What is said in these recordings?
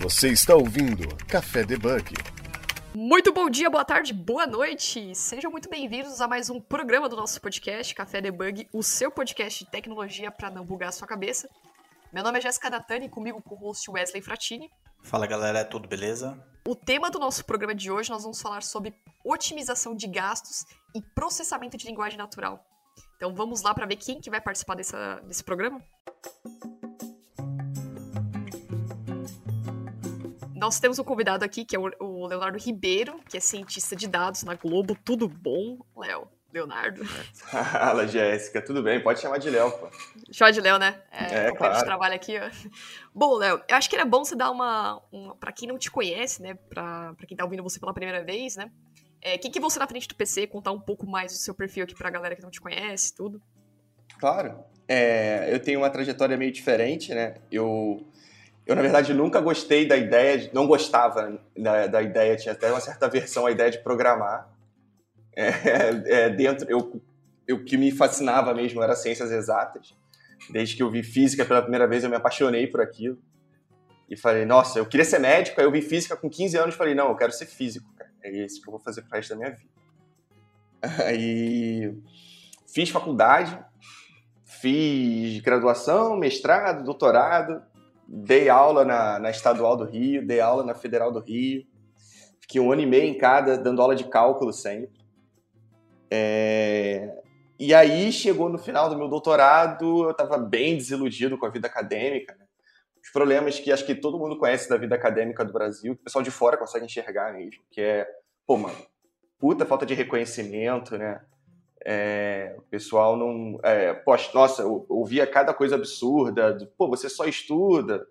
Você está ouvindo Café Debug. Muito bom dia, boa tarde, boa noite! Sejam muito bem-vindos a mais um programa do nosso podcast, Café Debug, o seu podcast de tecnologia para não bugar a sua cabeça. Meu nome é Jéssica Datani e comigo com o host Wesley Fratini. Fala galera, tudo beleza? O tema do nosso programa de hoje nós vamos falar sobre otimização de gastos e processamento de linguagem natural. Então vamos lá para ver quem que vai participar dessa, desse programa? Nós temos um convidado aqui, que é o Leonardo Ribeiro, que é cientista de dados na Globo. Tudo bom, Léo? Leonardo. Fala, Jéssica. Tudo bem? Pode chamar de Léo, pô. Chama de Léo, né? É, é claro. de trabalho aqui, ó. Bom, Léo, eu acho que era bom você dar uma... uma para quem não te conhece, né? Pra quem tá ouvindo você pela primeira vez, né? É, quem que você na frente do PC? Contar um pouco mais do seu perfil aqui pra galera que não te conhece, tudo. Claro. É, eu tenho uma trajetória meio diferente, né? Eu eu, na verdade, nunca gostei da ideia, não gostava da, da ideia, tinha até uma certa versão a ideia de programar. É, é, dentro, eu, o que me fascinava mesmo era ciências exatas. Desde que eu vi física pela primeira vez, eu me apaixonei por aquilo. E falei, nossa, eu queria ser médico, aí eu vi física com 15 anos e falei, não, eu quero ser físico, cara. É isso que eu vou fazer pro resto da minha vida. Aí fiz faculdade, fiz graduação, mestrado, doutorado, dei aula na, na Estadual do Rio, dei aula na Federal do Rio, fiquei um ano e meio em cada, dando aula de cálculo sempre. É... E aí chegou no final do meu doutorado, eu estava bem desiludido com a vida acadêmica. Né? Os problemas que acho que todo mundo conhece da vida acadêmica do Brasil, que o pessoal de fora consegue enxergar mesmo, que é, pô, mano, puta falta de reconhecimento, né? É, o pessoal não. É, poxa, nossa, eu ouvia cada coisa absurda. Do, pô, você só estuda,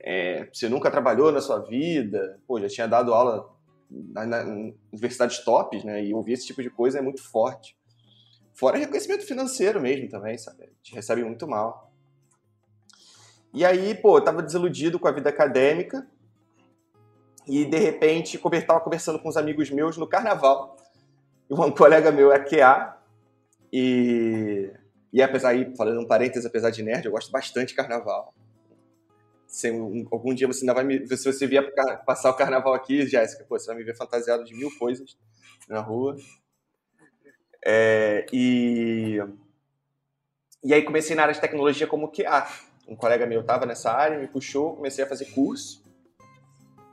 é, você nunca trabalhou na sua vida. Pô, já tinha dado aula na, na universidades tops, né? E ouvir esse tipo de coisa é muito forte. Fora reconhecimento financeiro mesmo também, sabe? A gente recebe muito mal. E aí, pô, eu tava desiludido com a vida acadêmica. E de repente, eu tava conversando com uns amigos meus no carnaval um colega meu é QA e, e apesar aí, falando um parênteses, apesar de nerd, eu gosto bastante de carnaval. Se, um, algum dia você ainda vai me. Se você vier passar o carnaval aqui, Jéssica, você vai me ver fantasiado de mil coisas na rua. É, e, e aí comecei na área de tecnologia como QA. Um colega meu estava nessa área, me puxou, comecei a fazer curso.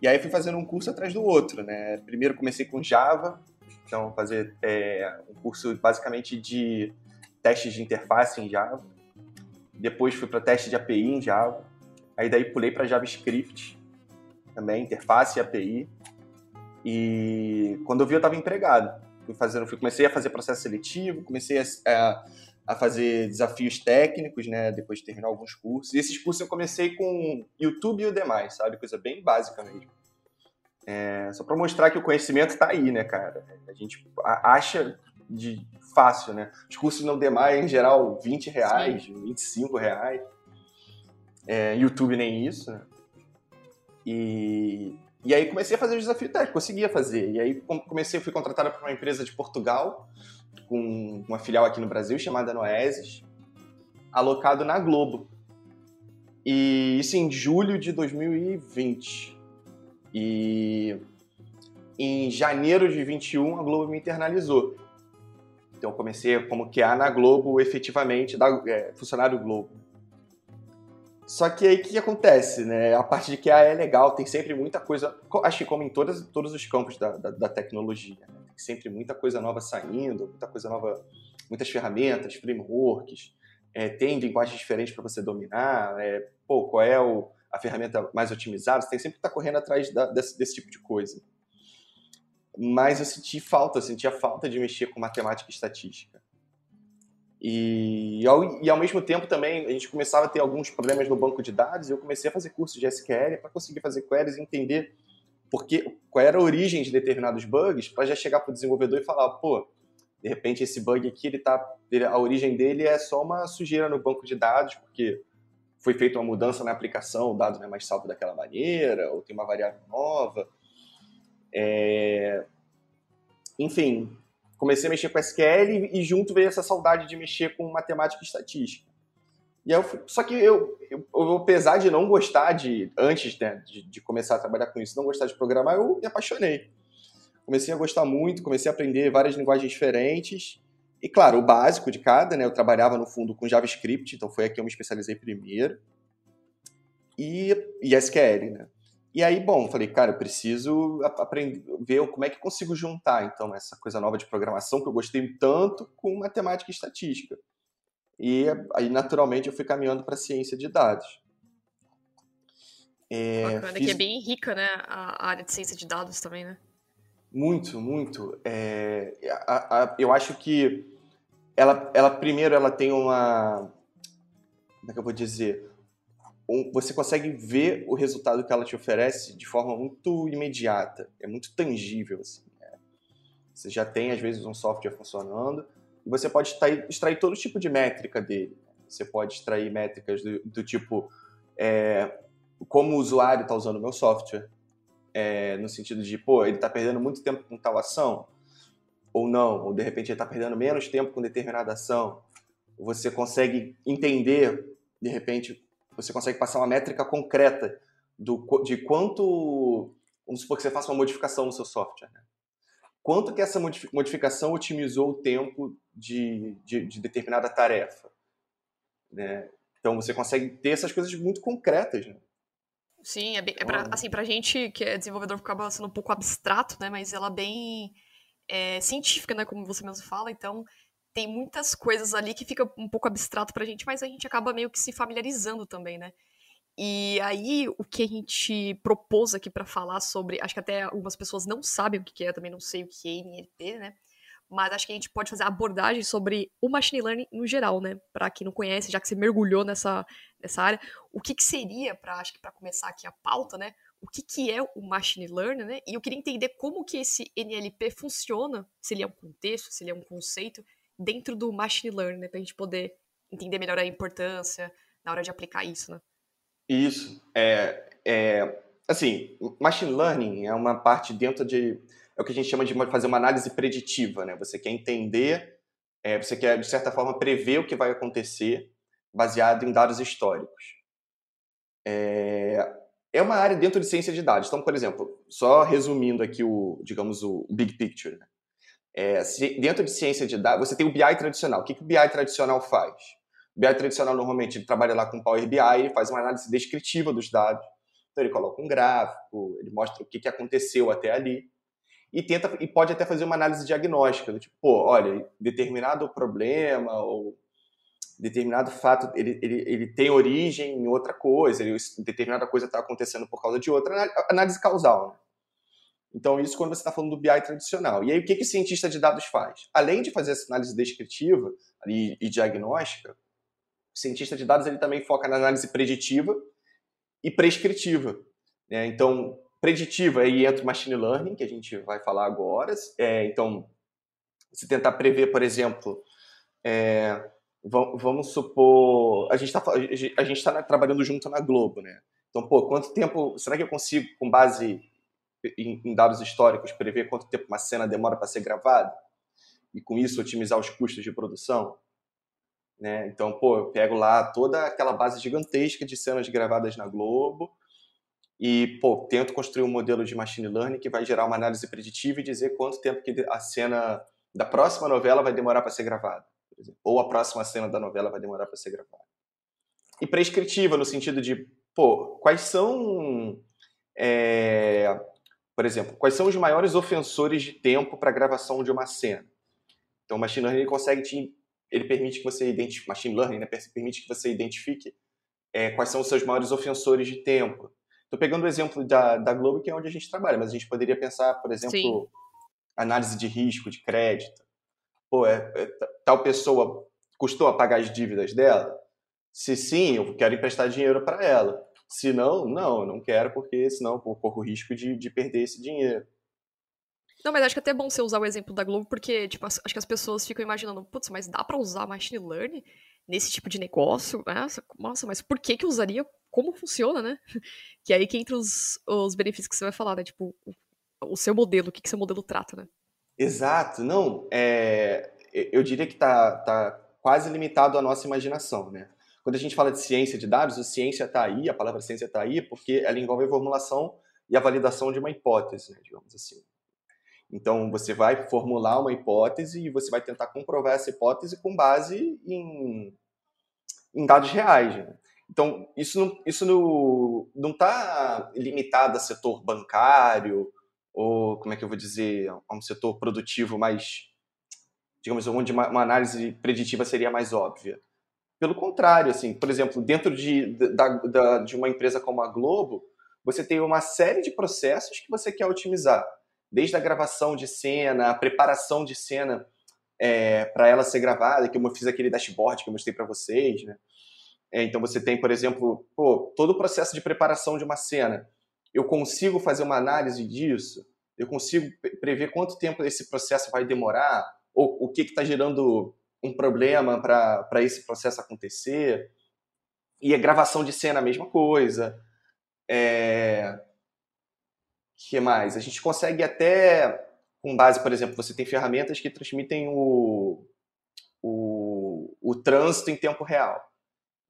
E aí fui fazendo um curso atrás do outro, né? Primeiro comecei com Java, então, fazer é, um curso basicamente de testes de interface em Java. Depois fui para teste de API em Java. Aí daí pulei para JavaScript também, interface e API. E quando eu vi, eu estava empregado. Fui fazendo, fui, comecei a fazer processo seletivo, comecei a, a, fazer desafios técnicos, né? Depois de terminar alguns cursos. E esses cursos eu comecei com YouTube e o demais, sabe? Coisa bem básica mesmo. É, só para mostrar que o conhecimento está aí, né, cara? A gente acha de fácil, né? Os cursos não demais, em geral, 20 reais, Sim. 25 reais. É, YouTube nem isso, né? E, e aí comecei a fazer o desafio técnico, conseguia fazer. E aí comecei, fui contratado por uma empresa de Portugal, com uma filial aqui no Brasil, chamada Noesis, alocado na Globo. E isso em julho de 2020. E em janeiro de 21 a Globo me internalizou. Então eu comecei como QA na Globo, efetivamente, da, é, funcionário Globo. Só que aí o que acontece, né? A parte de QA é legal, tem sempre muita coisa, acho que como em todas, todos os campos da, da, da tecnologia, né? tem sempre muita coisa nova saindo, muita coisa nova, muitas ferramentas, frameworks, é, tem linguagens diferentes para você dominar, é, pô, qual é o, a ferramenta mais otimizada, você tem sempre que estar tá correndo atrás da, desse, desse, tipo de coisa. Mas eu senti falta, eu sentia falta de mexer com matemática e estatística. E ao, e ao mesmo tempo também a gente começava a ter alguns problemas no banco de dados e eu comecei a fazer cursos de SQL para conseguir fazer queries e entender porque, qual era a origem de determinados bugs para já chegar para o desenvolvedor e falar, pô, de repente esse bug aqui, ele tá, a origem dele é só uma sujeira no banco de dados, porque foi feita uma mudança na aplicação, o dado não é mais salvo daquela maneira, ou tem uma variável nova. É... Enfim, comecei a mexer com SQL e junto veio essa saudade de mexer com matemática e estatística. E eu, só que eu, eu, eu, apesar de não gostar de, antes né, de, de, começar a trabalhar com isso, não gostar de programar, eu me apaixonei. Comecei a gostar muito, comecei a aprender várias linguagens diferentes. E claro, o básico de cada, né? Eu trabalhava no fundo com JavaScript, então foi aqui que eu me especializei primeiro. E, e SQL, né? E aí, bom, falei, cara, eu preciso aprender, ver como é que eu consigo juntar, então, essa coisa nova de programação que eu gostei tanto com matemática e estatística. E aí, naturalmente, eu fui caminhando para a ciência de dados. É, Bacana, fiz... que é bem rica, né, a área de ciência de dados também, né? Muito, muito. É, a, a, eu acho que ela, ela, primeiro, ela tem uma... Como é que eu vou dizer? Um, você consegue ver o resultado que ela te oferece de forma muito imediata. É muito tangível, assim. Né? Você já tem, às vezes, um software funcionando e você pode extrair, extrair todo tipo de métrica dele. Você pode extrair métricas do, do tipo é, como o usuário está usando o meu software, é, no sentido de, pô, ele está perdendo muito tempo com tal ação, ou não, ou de repente ele está perdendo menos tempo com determinada ação. Você consegue entender, de repente, você consegue passar uma métrica concreta do, de quanto. Vamos supor que você faça uma modificação no seu software. Né? quanto que essa modificação otimizou o tempo de, de, de determinada tarefa. Né? Então você consegue ter essas coisas muito concretas. Né? Sim, é, bem, é pra, então, assim, pra gente que é desenvolvedor acaba sendo um pouco abstrato, né? Mas ela é bem é, científica, né? Como você mesmo fala, então tem muitas coisas ali que fica um pouco abstrato pra gente, mas a gente acaba meio que se familiarizando também, né? E aí, o que a gente propôs aqui para falar sobre. Acho que até algumas pessoas não sabem o que é, também não sei o que é NLP, né? Mas acho que a gente pode fazer abordagem sobre o machine learning no geral, né? Para quem não conhece, já que você mergulhou nessa, nessa área, o que, que seria, para acho que para começar aqui a pauta, né? O que, que é o machine learning, né? E eu queria entender como que esse NLP funciona, se ele é um contexto, se ele é um conceito, dentro do machine learning, né? Para a gente poder entender melhor a importância na hora de aplicar isso, né? Isso. É, é, assim, machine learning é uma parte dentro de. É o que a gente chama de fazer uma análise preditiva, né? Você quer entender, é, você quer, de certa forma, prever o que vai acontecer baseado em dados históricos. É, é uma área dentro de ciência de dados. Então, por exemplo, só resumindo aqui o, digamos, o big picture. Né? É, dentro de ciência de dados, você tem o BI tradicional. O que, que o BI tradicional faz? O BI tradicional normalmente ele trabalha lá com Power BI, ele faz uma análise descritiva dos dados. Então ele coloca um gráfico, ele mostra o que, que aconteceu até ali e tenta e pode até fazer uma análise diagnóstica, do tipo, pô, olha, determinado problema ou determinado fato ele, ele, ele tem origem em outra coisa, ele, determinada coisa está acontecendo por causa de outra, análise causal. Né? Então, isso quando você está falando do BI tradicional. E aí, o que, que o cientista de dados faz? Além de fazer essa análise descritiva e, e diagnóstica, o cientista de dados ele também foca na análise preditiva e prescritiva. Né? Então, preditiva aí entra o machine learning, que a gente vai falar agora. É, então, se tentar prever, por exemplo, é, vamos supor, a gente está a gente tá trabalhando junto na Globo, né? Então, pô, quanto tempo, será que eu consigo, com base em, em dados históricos, prever quanto tempo uma cena demora para ser gravada? E com isso otimizar os custos de produção? Né? Então, pô, eu pego lá toda aquela base gigantesca de cenas gravadas na Globo e, pô, tento construir um modelo de machine learning que vai gerar uma análise preditiva e dizer quanto tempo que a cena da próxima novela vai demorar para ser gravada, ou a próxima cena da novela vai demorar para ser gravada. E prescritiva no sentido de, pô, quais são, é, por exemplo, quais são os maiores ofensores de tempo para a gravação de uma cena? Então, o machine learning consegue te ele permite que você identifique, machine learning, né, permite que você identifique é, quais são os seus maiores ofensores de tempo. Estou pegando o exemplo da, da Globo, que é onde a gente trabalha, mas a gente poderia pensar, por exemplo, Sim. análise de risco, de crédito. Pô, é, é, tal pessoa custou a pagar as dívidas dela? Se sim, eu quero emprestar dinheiro para ela. Se não, não, não quero, porque senão eu corro o risco de, de perder esse dinheiro. Não, mas acho que é até bom você usar o exemplo da Globo, porque, tipo, acho que as pessoas ficam imaginando, putz, mas dá para usar machine learning nesse tipo de negócio? Nossa, mas por que que usaria? Como funciona, né? Que é aí que entra os, os benefícios que você vai falar, né? Tipo, o, o seu modelo, o que, que seu modelo trata, né? Exato, não, é, eu diria que tá, tá quase limitado à nossa imaginação, né? quando a gente fala de ciência de dados, a ciência está aí, a palavra ciência está aí, porque ela envolve a formulação e a validação de uma hipótese, né, digamos assim. Então, você vai formular uma hipótese e você vai tentar comprovar essa hipótese com base em, em dados reais. Né? Então, isso não está isso não, não tá limitado a setor bancário ou, como é que eu vou dizer, a um setor produtivo mais, digamos, onde uma, análise preditiva seria mais óbvia. Pelo contrário, assim, por exemplo, dentro de, da, da, de uma empresa como a Globo, você tem uma série de processos que você quer otimizar. Desde a gravação de cena, a preparação de cena é, para ela ser gravada, que eu fiz aquele dashboard que eu mostrei para vocês, né? É, então você tem, por exemplo, pô, todo o processo de preparação de uma cena. Eu consigo fazer uma análise disso? Eu consigo prever quanto tempo esse processo vai demorar? Ou o que está gerando um problema para esse processo acontecer? E a gravação de cena, a mesma coisa. É... que mais? A gente consegue até, com base, por exemplo, você tem ferramentas que transmitem o, o, o trânsito em tempo real.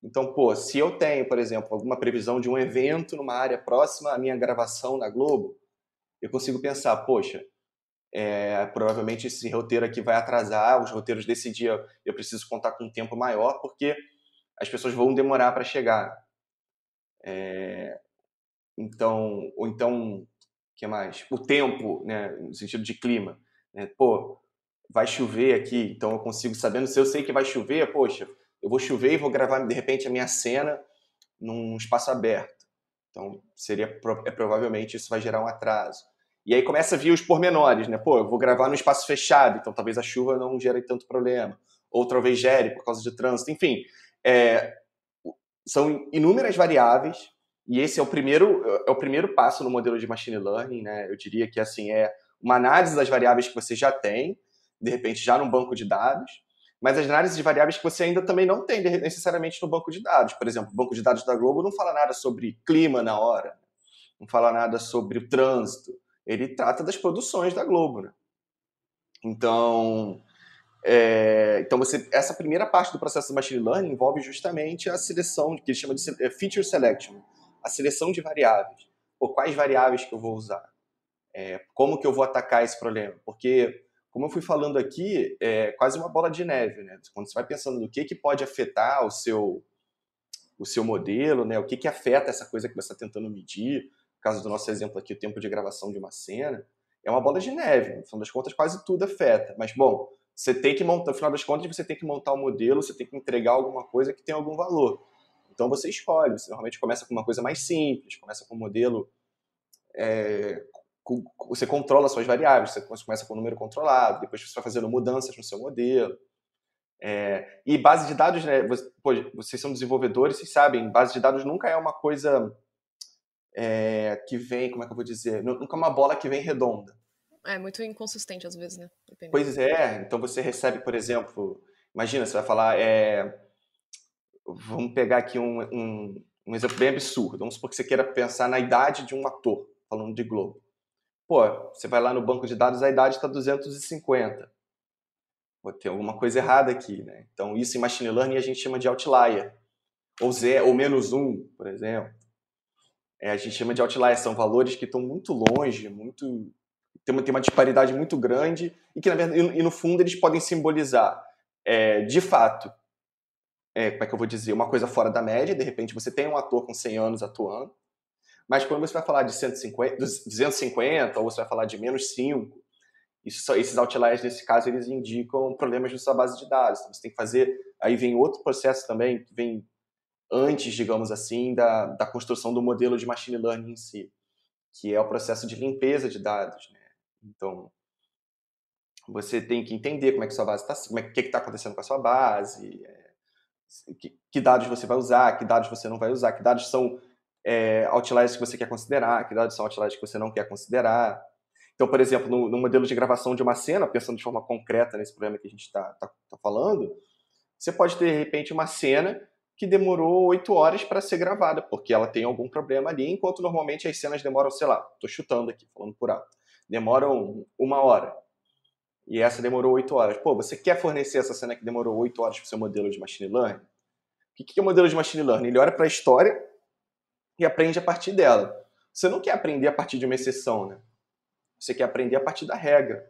Então, pô, se eu tenho, por exemplo, alguma previsão de um evento numa área próxima à minha gravação na Globo, eu consigo pensar, poxa, é, provavelmente esse roteiro aqui vai atrasar, os roteiros desse dia eu preciso contar com um tempo maior, porque as pessoas vão demorar para chegar. É, então, ou então, que mais? O tempo, né, no sentido de clima. Né? Pô, vai chover aqui, então eu consigo, sabendo se eu sei que vai chover, poxa, eu vou chover e vou gravar de repente a minha cena num espaço aberto. Então, seria é, provavelmente isso vai gerar um atraso. E aí começa a vir os pormenores, né? Pô, eu vou gravar num espaço fechado, então talvez a chuva não gere tanto problema. Ou talvez gere por causa de trânsito. Enfim, é, são inúmeras variáveis e esse é o primeiro é o primeiro passo no modelo de machine learning, né? Eu diria que assim é uma análise das variáveis que você já tem, de repente já num banco de dados, mas as análises de variáveis que você ainda também não tem necessariamente no banco de dados. Por exemplo, o banco de dados da Globo não fala nada sobre clima na hora, não fala nada sobre o trânsito. Ele trata das produções da Globo, né? Então, é, então você, essa primeira parte do processo do machine learning envolve justamente a seleção, que ele chama de é, feature selection, a seleção de variáveis. Por quais variáveis que eu vou usar? É, como que eu vou atacar esse problema? Porque como eu fui falando aqui, é quase uma bola de neve, né? Quando você vai pensando no que, que pode afetar o seu, o seu modelo, né? O que, que afeta essa coisa que você está tentando medir, no caso do nosso exemplo aqui, o tempo de gravação de uma cena, é uma bola de neve. No final das contas, quase tudo afeta. Mas, bom, você tem que montar, no final das contas, você tem que montar um modelo, você tem que entregar alguma coisa que tem algum valor. Então você escolhe. Você normalmente começa com uma coisa mais simples, começa com um modelo é, você controla suas variáveis, você começa com o número controlado, depois você vai fazendo mudanças no seu modelo. É, e base de dados, né, pô, vocês são desenvolvedores, vocês sabem, base de dados nunca é uma coisa é, que vem, como é que eu vou dizer, nunca é uma bola que vem redonda. É muito inconsistente às vezes, né? Dependendo. Pois é, então você recebe, por exemplo, imagina, você vai falar, é, vamos pegar aqui um, um, um exemplo bem absurdo, vamos supor que você queira pensar na idade de um ator, falando de Globo. Pô, você vai lá no banco de dados, a idade está 250. Pô, tem alguma coisa errada aqui, né? Então, isso em machine learning a gente chama de outlier. Ou zero, ou menos um, por exemplo. É, a gente chama de outlier, são valores que estão muito longe, muito tem uma, tem uma disparidade muito grande e que, na verdade, e, no fundo, eles podem simbolizar, é, de fato, é, como é que eu vou dizer, uma coisa fora da média, de repente você tem um ator com 100 anos atuando, mas quando você vai falar de 150, 250 ou você vai falar de menos 5, isso, esses outliers, nesse caso, eles indicam problemas na sua base de dados. Então, você tem que fazer. Aí vem outro processo também, que vem antes, digamos assim, da, da construção do modelo de machine learning em si, que é o processo de limpeza de dados. Né? Então, você tem que entender como é que sua base está, como é que está acontecendo com a sua base, é, que, que, dados você vai usar, que dados você não vai usar, que dados são é, outliers que você quer considerar, que dados são outliers que você não quer considerar. Então, por exemplo, no, no modelo de gravação de uma cena, pensando de forma concreta nesse problema que a gente está tá, tá falando, você pode ter, de repente, uma cena que demorou oito horas para ser gravada, porque ela tem algum problema ali, enquanto normalmente as cenas demoram, sei lá, estou chutando aqui, falando por alto, demoram uma hora. E essa demorou oito horas. Pô, você quer fornecer essa cena que demorou oito horas para o seu modelo de machine learning? O que é o modelo de machine learning? Ele olha para a história e aprende a partir dela. Você não quer aprender a partir de uma exceção, né? Você quer aprender a partir da regra.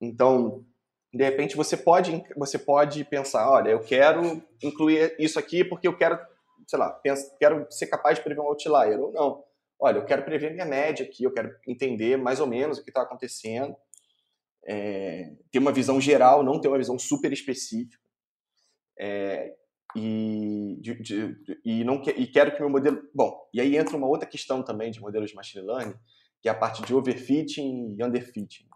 Então, de repente você pode você pode pensar, olha, eu quero incluir isso aqui porque eu quero, sei lá, penso, quero ser capaz de prever um outlier ou não. Olha, eu quero prever minha média aqui, eu quero entender mais ou menos o que está acontecendo, é, ter uma visão geral, não ter uma visão super específica. É, e, de, de, e, não que, e quero que meu modelo. Bom, e aí entra uma outra questão também de modelos de machine learning, que é a parte de overfitting e underfitting.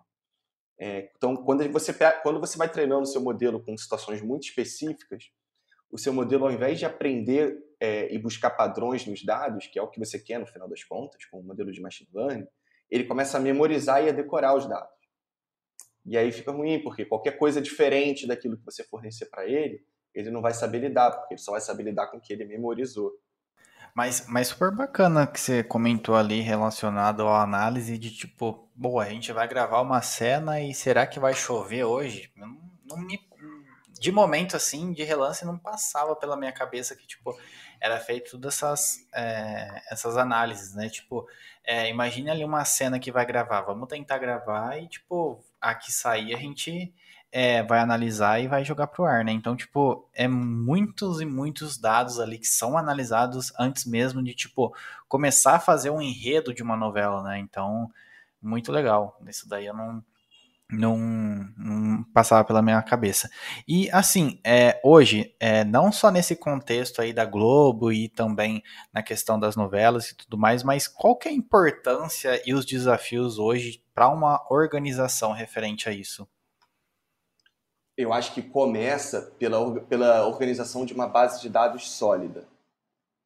É, então, quando você, quando você vai treinando o seu modelo com situações muito específicas, o seu modelo, ao invés de aprender é, e buscar padrões nos dados, que é o que você quer no final das contas, com o modelo de machine learning, ele começa a memorizar e a decorar os dados. E aí fica ruim, porque qualquer coisa diferente daquilo que você fornecer para ele, ele não vai saber lidar, porque ele só vai saber lidar com o que ele memorizou. Mas, mas super bacana que você comentou ali relacionado à análise de tipo, boa, a gente vai gravar uma cena e será que vai chover hoje? Não, não me, de momento assim, de relance, não passava pela minha cabeça que tipo era feito todas essas, é, essas análises, né? Tipo, é, imagine ali uma cena que vai gravar, vamos tentar gravar e tipo, aqui sair a gente é, vai analisar e vai jogar pro ar, né? Então, tipo, é muitos e muitos dados ali que são analisados antes mesmo de, tipo, começar a fazer um enredo de uma novela, né? Então, muito legal. Isso daí eu não, não, não passava pela minha cabeça. E, assim, é, hoje, é, não só nesse contexto aí da Globo e também na questão das novelas e tudo mais, mas qual que é a importância e os desafios hoje para uma organização referente a isso? Eu acho que começa pela, pela organização de uma base de dados sólida,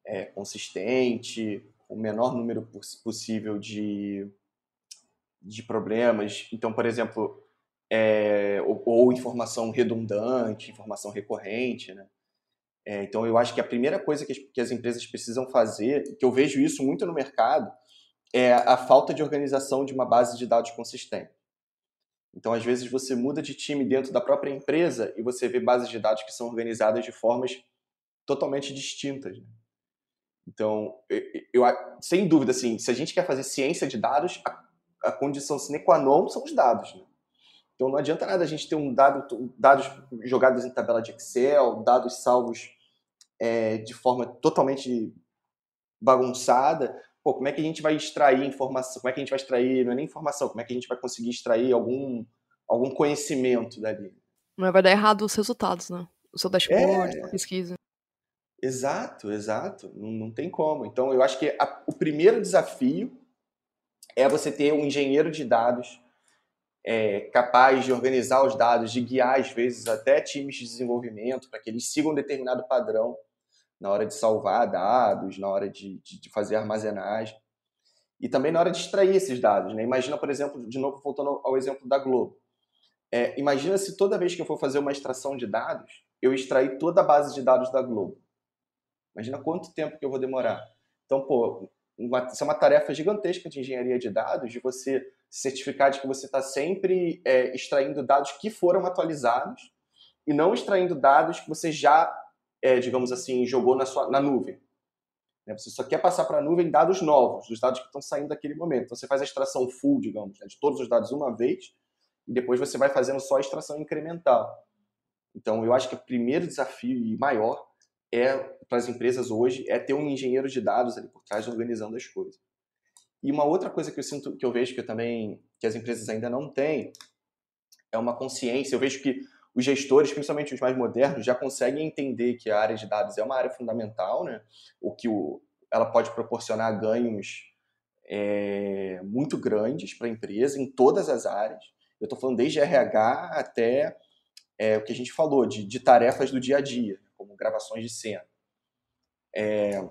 é, consistente, o menor número possível de, de problemas. Então, por exemplo, é, ou, ou, informação redundante, informação recorrente. Né? É, então, eu acho que a primeira coisa que as, que as empresas precisam fazer, que eu vejo isso muito no mercado, é a falta de organização de uma base de dados consistente. Então, às vezes, você muda de time dentro da própria empresa e você vê bases de dados que são organizadas de formas totalmente distintas. Né? Então, eu, eu, sem dúvida, assim, se a gente quer fazer ciência de dados, a, a condição sine qua non são os dados. Né? Então, não adianta nada a gente ter um dado, dados jogados em tabela de Excel, dados salvos é, de forma totalmente bagunçada, pô, como é que a gente vai extrair informação? Como é que a gente vai extrair, não é nem informação, como é que a gente vai conseguir extrair algum, algum conhecimento dali? Mas vai dar errado os resultados, né? O seu dashboard, é... a pesquisa. Exato, exato. Não, não tem como. Então, eu acho que a, o primeiro desafio é você ter um engenheiro de dados é, capaz de organizar os dados, de guiar, às vezes, até times de desenvolvimento para que eles sigam um determinado padrão na hora de salvar dados, na hora de, de, de, fazer armazenagem e também na hora de extrair esses dados. Né? Imagina, por exemplo, de novo voltando ao exemplo da Globo. É, imagina se toda vez que eu for fazer uma extração de dados, eu extrair toda a base de dados da Globo. Imagina quanto tempo que eu vou demorar. Então, pô, uma, isso é uma tarefa gigantesca de engenharia de dados, de você certificar de que você está sempre é, extraindo dados que foram atualizados e não extraindo dados que você já é, digamos assim, jogou na, sua, na nuvem. Né? Você só quer passar para a nuvem dados novos, os dados que estão saindo daquele momento. Então, você faz a extração full, digamos, né, de todos os dados uma vez, e depois você vai fazendo só a extração incremental. Então, eu acho que o primeiro desafio e maior é para as empresas hoje é ter um engenheiro de dados ali por trás organizando as coisas. E uma outra coisa que eu sinto, que eu vejo que eu também que as empresas ainda não têm é uma consciência. Eu vejo que os gestores, principalmente os mais modernos, já conseguem entender que a área de dados é uma área fundamental, né? o que o, ela pode proporcionar ganhos é, muito grandes para a empresa em todas as áreas. Eu estou falando desde RH até é, o que a gente falou de, de, tarefas do dia a dia, como gravações de cena. É,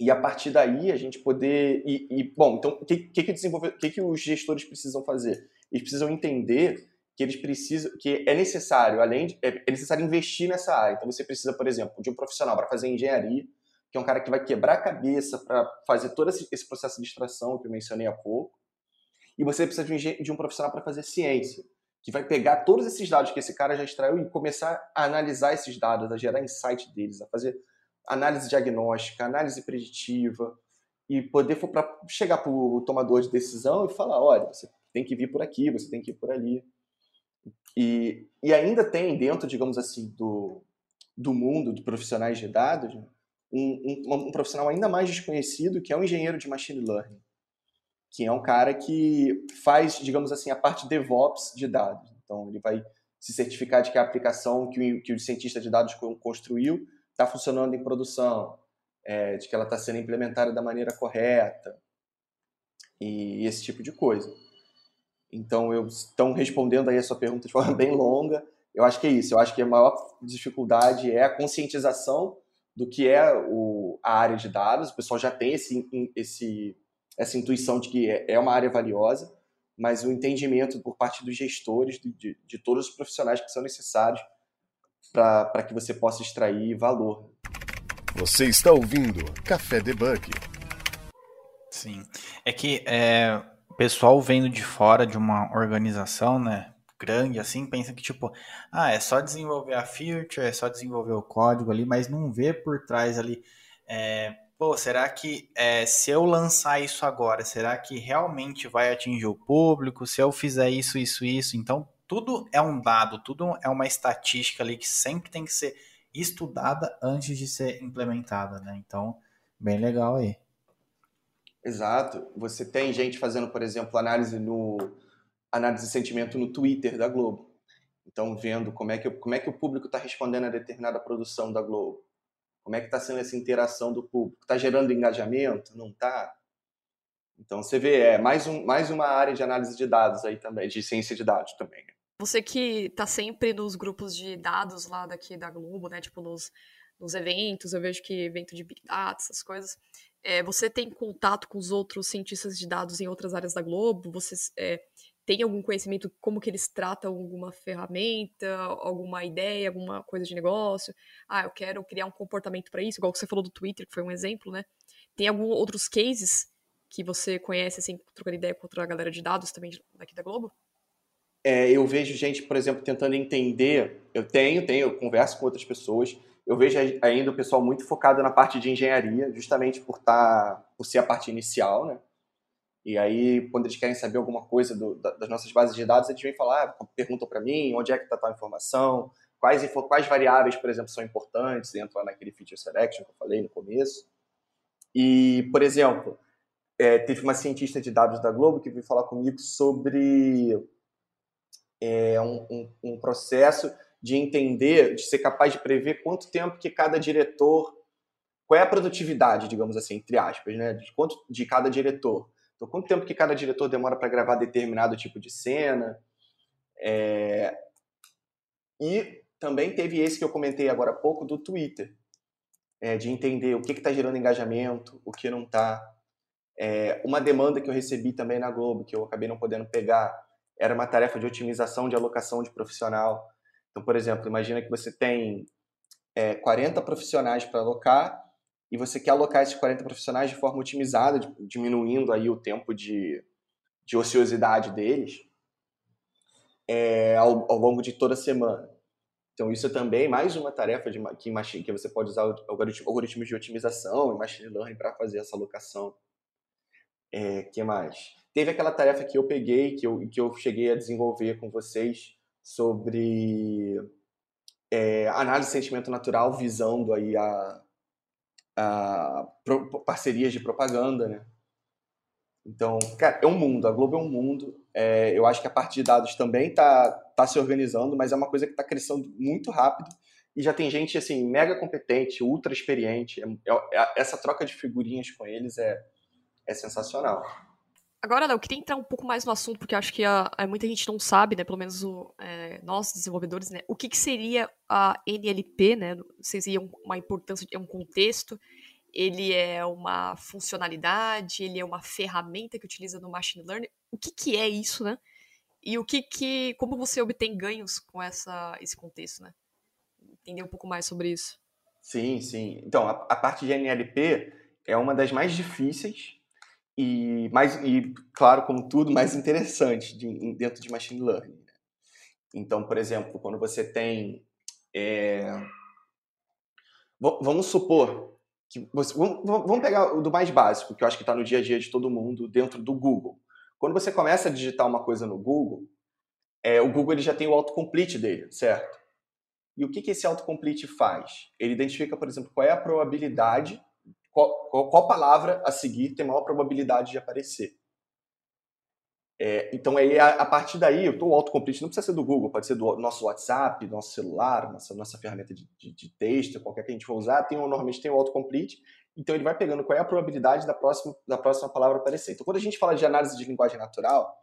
e a partir daí a gente poder. E, e bom, então o que, que, que, que, que os gestores precisam fazer? Eles precisam entender que eles precisam, que é necessário, além de, é, é necessário investir nessa área. Então você precisa, por exemplo, de um profissional para fazer engenharia, que é um cara que vai quebrar a cabeça para fazer todo esse processo de extração que eu mencionei há pouco. E você precisa de um, de um profissional para fazer ciência, que vai pegar todos esses dados que esse cara já extraiu e começar a analisar esses dados, a gerar insight deles, a fazer análise diagnóstica, análise preditiva e poder para chegar para o tomador de decisão e falar, olha, você tem que vir por aqui, você tem que ir por ali. E, e ainda tem dentro, digamos assim, do, do mundo de profissionais de dados, um, um, um profissional ainda mais desconhecido, que é o engenheiro de machine learning, que é um cara que faz, digamos assim, a parte DevOps de dados. Então, ele vai se certificar de que a aplicação que o, que o cientista de dados construiu está funcionando em produção, é, de que ela está sendo implementada da maneira correta e esse tipo de coisa. Então, eu estão respondendo aí a sua pergunta de forma bem longa. Eu acho que é isso. Eu acho que a maior dificuldade é a conscientização do que é o, a área de dados. O pessoal já tem esse, esse, essa intuição de que é, é uma área valiosa, mas o entendimento por parte dos gestores, de, de, de todos os profissionais que são necessários para que você possa extrair valor. Você está ouvindo Café Debug. Sim. É que é, o pessoal vendo de fora de uma organização, né? Grande assim, pensa que tipo, ah, é só desenvolver a feature, é só desenvolver o código ali, mas não vê por trás ali. É, pô, será que é, se eu lançar isso agora, será que realmente vai atingir o público? Se eu fizer isso, isso, isso, então tudo é um dado, tudo é uma estatística ali que sempre tem que ser estudada antes de ser implementada, né? Então, bem legal aí. Exato. Você tem gente fazendo, por exemplo, análise no análise de sentimento no Twitter da Globo. Então, vendo como é que, como é que o público está respondendo a determinada produção da Globo. Como é que está sendo essa interação do público? Está gerando engajamento? Não está? Então, você vê, é mais, um, mais uma área de análise de dados aí também, de ciência de dados também. Né? Você que tá sempre nos grupos de dados lá daqui da Globo, né? Tipo, nos, nos eventos, eu vejo que evento de Big Data, essas coisas. É, você tem contato com os outros cientistas de dados em outras áreas da Globo? Você é, tem algum conhecimento como que eles tratam alguma ferramenta, alguma ideia, alguma coisa de negócio? Ah, eu quero criar um comportamento para isso, igual que você falou do Twitter, que foi um exemplo, né? Tem alguns outros cases que você conhece, assim, trocando ideia com outra galera de dados também daqui da Globo? É, eu vejo gente, por exemplo, tentando entender. Eu tenho, tenho, eu converso com outras pessoas. Eu vejo ainda o pessoal muito focado na parte de engenharia, justamente por estar, por ser a parte inicial, né? E aí, quando eles querem saber alguma coisa do, das nossas bases de dados, eles vêm falar, ah, perguntam para mim onde é que está a informação, quais, quais variáveis, por exemplo, são importantes, entram naquele feature selection que eu falei no começo. E, por exemplo, é, teve uma cientista de dados da Globo que veio falar comigo sobre é, um, um, um, processo de entender, de ser capaz de prever quanto tempo que cada diretor, qual é a produtividade, digamos assim, entre aspas, né, de quanto de cada diretor. Então, quanto tempo que cada diretor demora para gravar determinado tipo de cena. É... E também teve esse que eu comentei agora há pouco do Twitter, é, de entender o que está gerando engajamento, o que não está. É, uma demanda que eu recebi também na Globo, que eu acabei não podendo pegar, era uma tarefa de otimização de alocação de profissional. Então, por exemplo, imagina que você tem é, 40 profissionais para alocar e você quer alocar esses 40 profissionais de forma otimizada, diminuindo aí o tempo de, de ociosidade deles é, ao, ao, longo de toda a semana. Então, isso é também mais uma tarefa de, que, que você pode usar algoritmos de otimização e machine learning para fazer essa alocação. É, que mais? Teve aquela tarefa que eu peguei, que eu, que eu cheguei a desenvolver com vocês sobre é, análise de sentimento natural, visando aí a, a pro, parcerias de propaganda, né? Então, cara, é um mundo, a Globo é um mundo. É, eu acho que a parte de dados também está tá se organizando, mas é uma coisa que está crescendo muito rápido e já tem gente assim mega competente, ultra experiente. É, é, essa troca de figurinhas com eles é, é sensacional. Agora, eu queria entrar um pouco mais no assunto, porque acho que a, a muita gente não sabe, né? Pelo menos o, é, nós, desenvolvedores, né? O que, que, seria a NLP, né? Vocês iam uma importância, é um contexto, ele é uma funcionalidade, ele é uma ferramenta que utiliza no machine learning. O que, que é isso, né? E o que que, como você obtém ganhos com essa, esse contexto, né? Entender um pouco mais sobre isso. Sim, sim. Então, a, a parte de NLP é uma das mais difíceis e mais e claro como tudo mais interessante de, dentro de machine learning né? Então, por exemplo, quando você tem. É... Vamos supor que você, vamos pegar o do mais básico, que eu acho que está no dia a dia de todo mundo, dentro do Google. Quando você começa a digitar uma coisa no Google, é, o Google ele já tem o autocomplete dele, certo? E o que, que esse autocomplete faz? Ele identifica, por exemplo, qual é a probabilidade, qual, qual, palavra a seguir tem maior probabilidade de aparecer. É, então, aí, a, a, partir daí, o autocomplete não precisa ser do Google, pode ser do nosso WhatsApp, do nosso celular, nossa, nossa ferramenta de, de, de, texto, qualquer que a gente for usar, tem, normalmente tem o autocomplete, então ele vai pegando qual é a probabilidade da próxima, da próxima palavra aparecer. Então, quando a gente fala de análise de linguagem natural,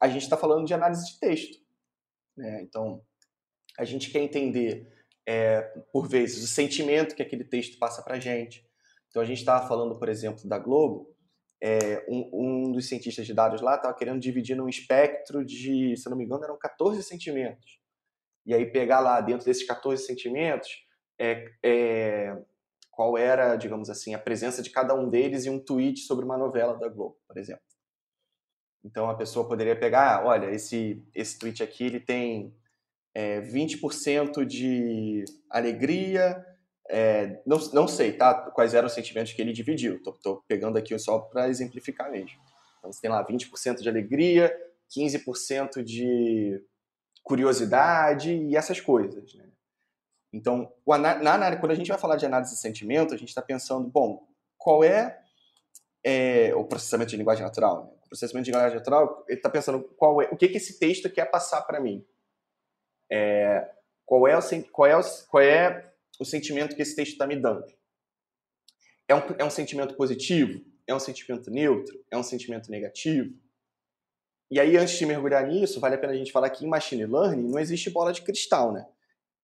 a gente está falando de análise de texto. Né? Então, a gente quer entender, é, por vezes, o sentimento que aquele texto passa para a gente. Então, a gente estava falando, por exemplo, da Globo, é, um, um, dos cientistas de dados lá estava querendo dividir num espectro de, se não me engano, eram 14 sentimentos. E aí pegar lá dentro desses 14 sentimentos é, é, qual era, digamos assim, a presença de cada um deles em um tweet sobre uma novela da Globo, por exemplo. Então a pessoa poderia pegar, ah, olha, esse, esse tweet aqui ele tem é, 20% de alegria, é, não, não sei, tá? Quais eram os sentimentos que ele dividiu. Tô, tô pegando aqui só para exemplificar mesmo. Então você tem lá 20% de alegria, 15% de curiosidade e essas coisas. Né? Então, na, quando a gente vai falar de análise de sentimento, a gente está pensando, bom, qual é, é, o processamento de linguagem natural? Né? O processamento de linguagem natural, ele está pensando qual é, o que, que esse texto quer passar para mim. É, qual é o, qual é o, qual é o sentimento que esse texto está me dando. É um, é um sentimento positivo? É um sentimento neutro? É um sentimento negativo? E aí, antes de mergulhar nisso, vale a pena a gente falar que em machine learning não existe bola de cristal, né?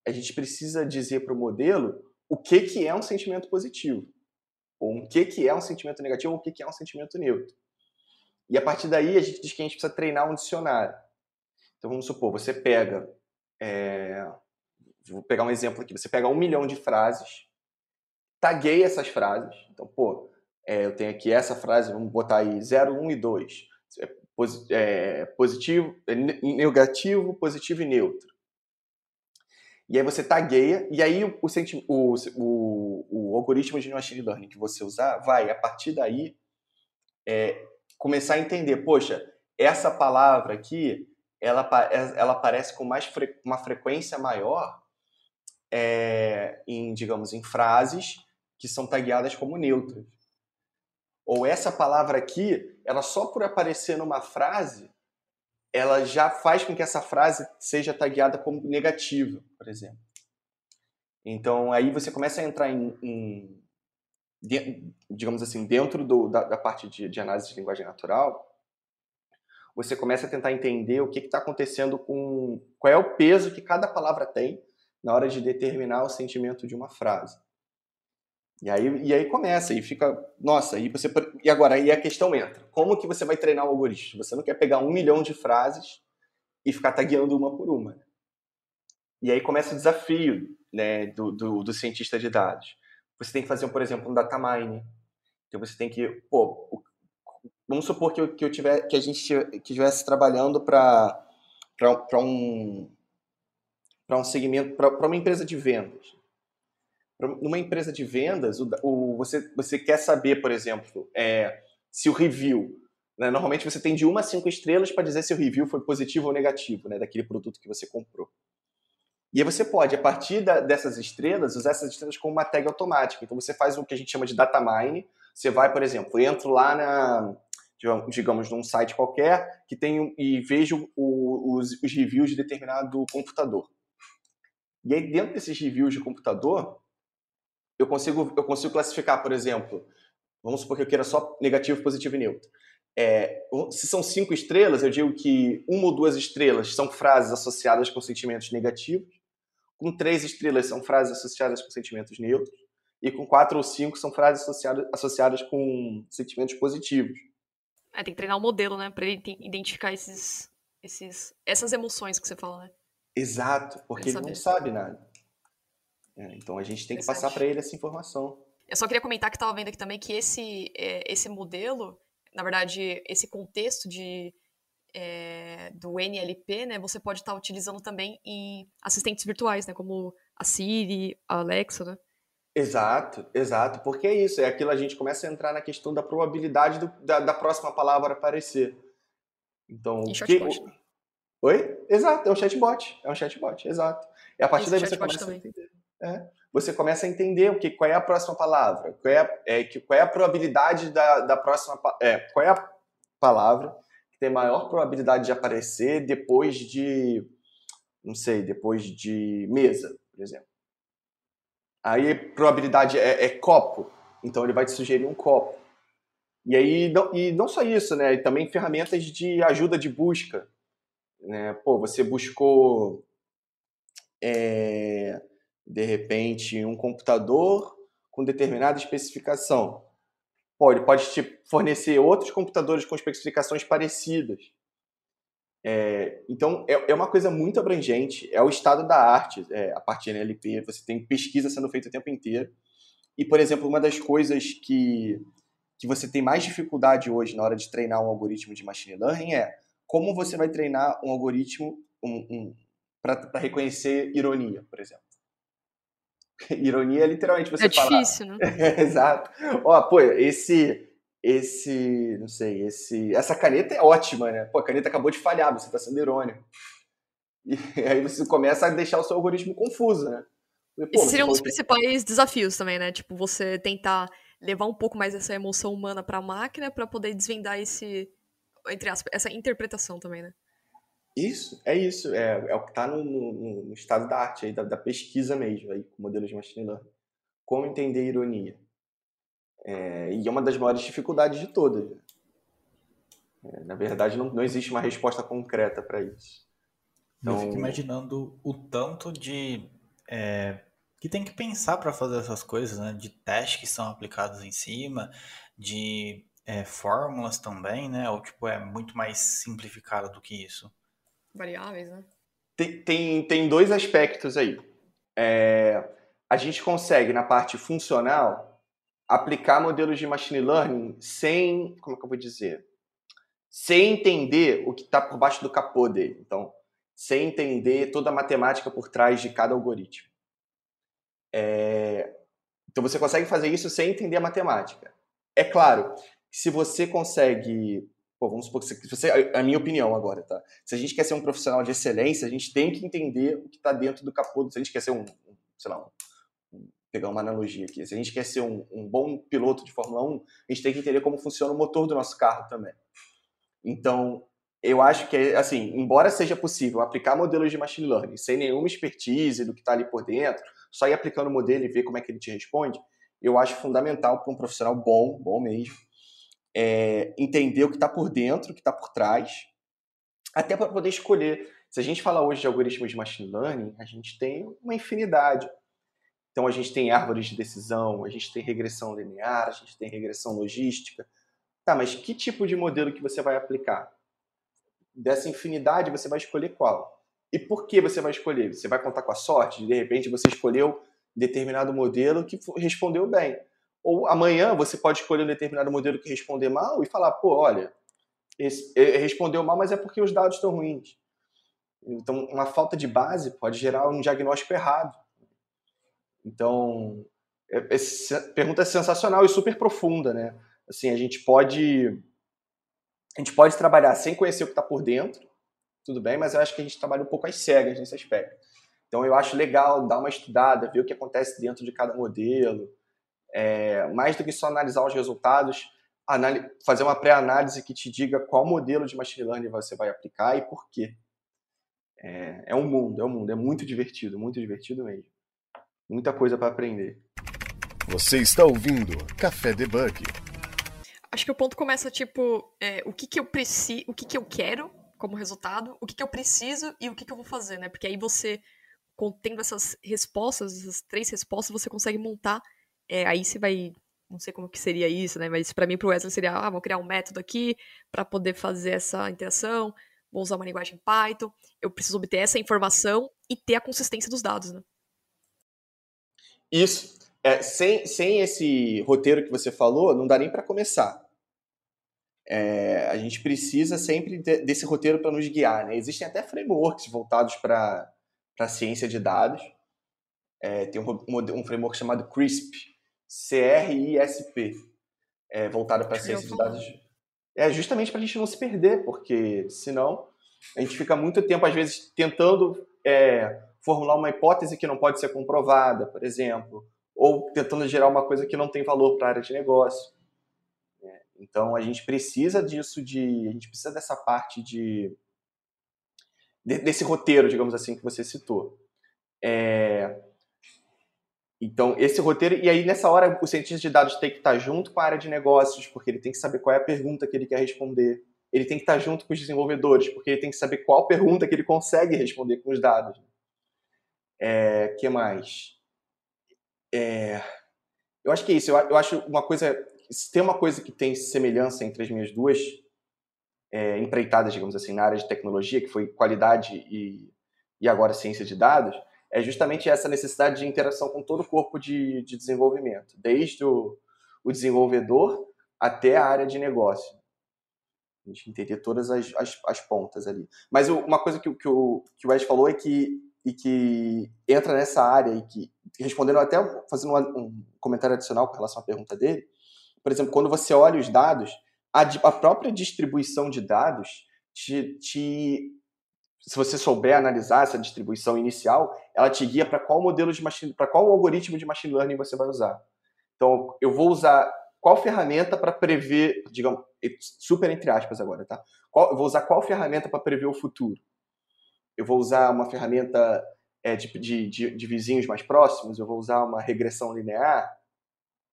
A gente precisa dizer para o modelo o que, que é um sentimento positivo, ou o que, que é um sentimento negativo, ou o que, que é um sentimento neutro. E a partir daí, a gente diz que a gente precisa treinar um dicionário. Então, vamos supor, você pega é, Vou pegar um exemplo aqui. Você pega um milhão de frases, taguei essas frases. Então, pô, é, eu tenho aqui essa frase, vamos botar aí 0, 1 um e 2. É, é, positivo, é, negativo, positivo e neutro. E aí você tagueia, e aí o, o, o, o algoritmo de machine learning que você usar vai, a partir daí, é, começar a entender, poxa, essa palavra aqui, ela, ela aparece com mais fre, uma frequência maior é, em, digamos, em frases que são tagueadas como neutras. Ou essa palavra aqui, ela só por aparecer numa frase, ela já faz com que essa frase seja tagueada como negativa, por exemplo. Então aí você começa a entrar em, em digamos assim, dentro do, da, da, parte de, de, análise de linguagem natural, você começa a tentar entender o que está acontecendo com qual é o peso que cada palavra tem na hora de determinar o sentimento de uma frase. E aí, e aí começa, e fica, nossa, e você e agora aí a questão entra. Como que você vai treinar o algoritmo? Você não quer pegar um milhão de frases e ficar tagueando uma por uma. E aí começa o desafio né, do, do, do cientista de dados. Você tem que fazer, por exemplo, um data mine. Então você tem que, pô, vamos supor que eu, que eu tiver, que a gente estivesse trabalhando para para um para um segmento, para uma empresa de vendas. Numa empresa de vendas, o, o, você, você quer saber, por exemplo, é, se o review. Né, normalmente você tem de uma a cinco estrelas para dizer se o review foi positivo ou negativo né, daquele produto que você comprou. E aí você pode, a partir da, dessas estrelas, usar essas estrelas como uma tag automática. Então você faz o que a gente chama de data mine. Você vai, por exemplo, entro lá na, digamos, num site qualquer que tem e vejo o, os, os reviews de determinado computador. E aí, dentro desses reviews de computador, eu consigo, eu consigo classificar, por exemplo, vamos supor que eu queira só negativo, positivo e neutro. É, se são cinco estrelas, eu digo que uma ou duas estrelas são frases associadas com sentimentos negativos, com três estrelas são frases associadas com sentimentos neutros, e com quatro ou cinco são frases associadas, associadas com sentimentos positivos. É, tem que treinar o um modelo, né, para ele identificar esses, esses, essas emoções que você fala, né? Exato, porque ele não sabe nada. É, então a gente tem que passar para ele essa informação. Eu só queria comentar que estava vendo aqui também que esse, é, esse modelo, na verdade, esse contexto de é, do NLP, né, você pode estar tá utilizando também em assistentes virtuais, né, como a Siri, a Alexa, né? Exato, exato, porque é isso, é aquilo a gente começa a entrar na questão da probabilidade do, da, da, próxima palavra aparecer. Então, que... Oi? Exato, é um chatbot, é um chatbot, exato. E a partir Esse daí você começa também. a entender. É, você começa a entender o que, qual é a próxima palavra, qual é, é, qual é a probabilidade da, da próxima, é, qual é a palavra que tem maior probabilidade de aparecer depois de, não sei, depois de mesa, por exemplo. Aí probabilidade é, é copo, então ele vai te sugerir um copo. E aí não, e não só isso, né? E também ferramentas de ajuda de busca. Né? Pô, você buscou é, de repente um computador com determinada especificação. Ele pode te fornecer outros computadores com especificações parecidas. É, então, é, é, uma coisa muito abrangente, é o estado da arte, é, a partir da NLP, você tem pesquisa sendo feita o tempo inteiro. E, por exemplo, uma das coisas que, que você tem mais dificuldade hoje na hora de treinar um algoritmo de machine learning é como você vai treinar um algoritmo um, um, para reconhecer ironia, por exemplo. Ironia é literalmente você é falar... É difícil, né? Exato. Ó, pô, esse esse, não sei, esse, essa caneta é ótima, né? Pô, a caneta acabou de falhar, você está sendo irônico. E aí você começa a deixar o seu algoritmo confuso, né? Pô, Esse seria um dos principais desafios também, né? Tipo, você tentar levar um pouco mais essa emoção humana para a máquina para poder desvendar esse, entre aspas, essa interpretação também, né? Isso, é isso. É, é o que está no, no, no, estado da arte, aí, da, da pesquisa mesmo, aí, com modelos de machine learning. Como entender ironia. É, e é uma das maiores dificuldades de todas. É, na verdade, não, não existe uma resposta concreta para isso. Então... Eu fico imaginando o tanto de. É, que tem que pensar para fazer essas coisas, né? De testes que são aplicados em cima, de é, fórmulas também, né? Ou tipo, é muito mais simplificado do que isso? Variáveis, né? Tem, tem, tem dois aspectos aí. É, a gente consegue, na parte funcional, aplicar modelos de machine learning sem, como é que eu vou dizer, sem entender o que está por baixo do capô dele. Então, sem entender toda a matemática por trás de cada algoritmo. É... Então, você consegue fazer isso sem entender a matemática. É claro, se você consegue Pô, vamos supor que você, a minha opinião agora, tá? Se a gente quer ser um profissional de excelência, a gente tem que entender o que está dentro do capô. Se a gente quer ser um, sei lá, um pegar uma analogia aqui. Se a gente quer ser um, um, bom piloto de Fórmula 1, a gente tem que entender como funciona o motor do nosso carro também. Então, eu acho que, assim, embora seja possível aplicar modelos de machine learning sem nenhuma expertise do que está ali por dentro, só ir aplicando o modelo e ver como é que ele te responde, eu acho fundamental para um profissional bom, bom mesmo, é, entender o que está por dentro, o que está por trás, até para poder escolher. Se a gente fala hoje de algoritmos de machine learning, a gente tem uma infinidade. Então a gente tem árvores de decisão, a gente tem regressão linear, a gente tem regressão logística. Tá, mas que tipo de modelo que você vai aplicar? Dessa infinidade você vai escolher qual? E por que você vai escolher? Você vai contar com a sorte? De repente você escolheu determinado modelo que respondeu bem. Ou amanhã você pode escolher um determinado modelo que responder mal e falar, pô, olha, esse, respondeu mal, mas é porque os dados estão ruins. Então, uma falta de base pode gerar um diagnóstico errado. Então, é, essa pergunta é sensacional e super profunda, né? Assim, a gente pode a gente pode trabalhar sem conhecer o que está por dentro, tudo bem, mas eu acho que a gente trabalha um pouco às cegas nesse aspecto. Então, eu acho legal dar uma estudada, ver o que acontece dentro de cada modelo, é, mais do que só analisar os resultados, fazer uma pré-análise que te diga qual modelo de machine learning você vai aplicar e por quê. É, é um mundo, é um mundo, é muito divertido, muito divertido mesmo. Muita coisa para aprender. Você está ouvindo Café Debug. Acho que o ponto começa tipo, é, o que que eu preciso, o que que eu quero como resultado, o que que eu preciso e o que que eu vou fazer, né? Porque aí você, tendo essas respostas, essas três respostas, você consegue montar, é, aí você vai, não sei como que seria isso, né? Mas para mim, pro Wesley seria, ah, vou criar um método aqui para poder fazer essa interação, vou usar uma linguagem Python, eu preciso obter essa informação e ter a consistência dos dados, né? Isso. É, sem, sem esse roteiro que você falou, não dá nem para começar. é, a gente precisa sempre de, desse roteiro para nos guiar. Né? Existem até frameworks voltados para a ciência de dados. É, tem um, um, framework chamado CRISP, C-R-I-S-P, é, voltado para a ciência de dados. É justamente para a gente não se perder, porque senão a gente fica muito tempo, às vezes, tentando é, formular uma hipótese que não pode ser comprovada, por exemplo, ou tentando gerar uma coisa que não tem valor para a área de negócio. É, então, a gente precisa disso, de, a gente precisa dessa parte de, de desse roteiro, digamos assim, que você citou. É, então, esse roteiro, e aí nessa hora o cientista de dados tem que estar junto com a área de negócios, porque ele tem que saber qual é a pergunta que ele quer responder ele tem que estar junto com os desenvolvedores, porque ele tem que saber qual pergunta que ele consegue responder com os dados. É, que mais? É, eu acho que é isso. Eu, eu, acho uma coisa. Se tem uma coisa que tem semelhança entre as minhas duas é, empreitadas, digamos assim, na área de tecnologia, que foi qualidade e, e agora ciência de dados, é justamente essa necessidade de interação com todo o corpo de, de desenvolvimento, desde o, o desenvolvedor até a área de negócio. A gente entender todas as, as, as pontas ali. Mas uma coisa que, que, o, que o Ed falou é que, e que entra nessa área e que, respondendo até, fazendo um comentário adicional com relação à pergunta dele, por exemplo, quando você olha os dados, a, a própria distribuição de dados te, te se você souber analisar essa distribuição inicial, ela te guia para qual modelo de machine, para qual algoritmo de machine learning você vai usar. Então, eu vou usar qual ferramenta para prever, digamos, super entre aspas agora, tá? Qual, eu vou usar qual ferramenta para prever o futuro? Eu vou usar uma ferramenta é, de, de, de, de, vizinhos mais próximos? Eu vou usar uma regressão linear?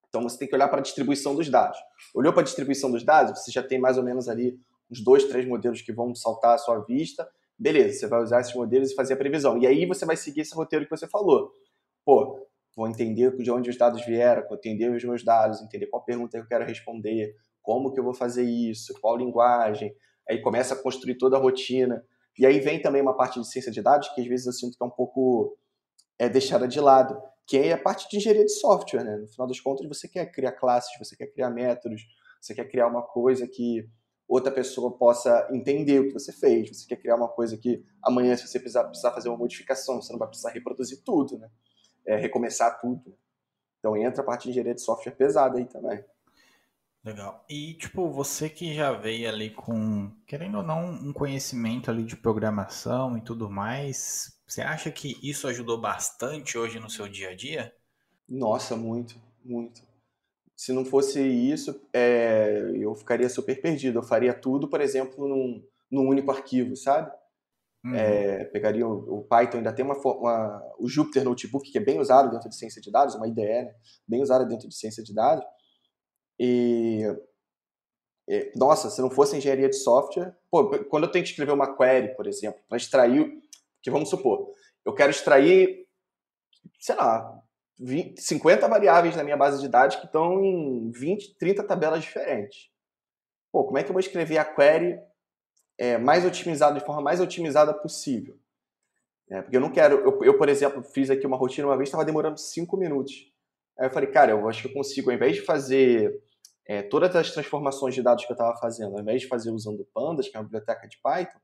Então você tem que olhar para a distribuição dos dados. Olhou para a distribuição dos dados, você já tem mais ou menos ali uns dois, três modelos que vão saltar à sua vista. Beleza, você vai usar esses modelos e fazer a previsão. E aí você vai seguir esse roteiro que você falou. Pô, vou entender de onde os dados vieram, vou entender os meus dados, entender qual pergunta eu quero responder, como que eu vou fazer isso, qual linguagem, aí começa a construir toda a rotina. E aí vem também uma parte de ciência de dados que às vezes eu sinto que é um pouco é, deixada de lado, que é a parte de engenharia de software, né? No final das contas, você quer criar classes, você quer criar métodos, você quer criar uma coisa que outra pessoa possa entender o que você fez, você quer criar uma coisa que amanhã, se você precisar, precisar fazer uma modificação, você não vai precisar reproduzir tudo, né? é, recomeçar tudo. Então entra a parte de engenharia de software pesada aí também. Legal. E, tipo, você que já veio ali com, querendo ou não, um conhecimento ali de programação e tudo mais, você acha que isso ajudou bastante hoje no seu dia a dia? Nossa, muito, muito. Se não fosse isso, é, eu ficaria super perdido. Eu faria tudo, por exemplo, num, num único arquivo, sabe? Uhum. É, pegaria o, o, Python, ainda tem uma, uma, o Jupyter Notebook, que é bem usado dentro de ciência de dados, uma IDE, né? bem usada dentro de ciência de dados. E, e, nossa, se não fosse engenharia de software, pô, quando eu tenho que escrever uma query, por exemplo, para extrair, que vamos supor, eu quero extrair, sei lá, 20, 50 variáveis na minha base de dados que estão em 20, 30 tabelas diferentes. Pô, como é que eu vou escrever a query é, mais otimizado, de forma mais otimizada possível. É, porque eu não quero. Eu, eu, por exemplo, fiz aqui uma rotina uma vez, estava demorando cinco minutos. Aí eu falei, cara, eu acho que eu consigo, ao invés de fazer é, todas as transformações de dados que eu estava fazendo, ao invés de fazer usando Pandas, que é uma biblioteca de Python,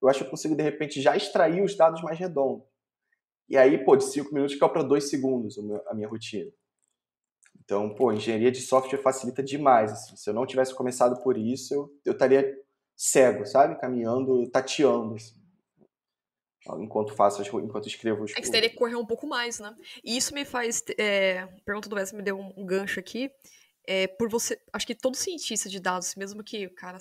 eu acho que eu consigo, de repente, já extrair os dados mais redondos. E aí, pô, de cinco minutos caiu para dois segundos a minha rotina. Então, pô, engenharia de software facilita demais. Assim. Se eu não tivesse começado por isso, eu, eu estaria cego, sabe? Caminhando, tateando. Assim. Enquanto faço, enquanto escrevo os. É que você teria que correr um pouco mais, né? E isso me faz. É, a pergunta do Wes me deu um, um gancho aqui. É, por você. Acho que todo cientista de dados, mesmo que o cara,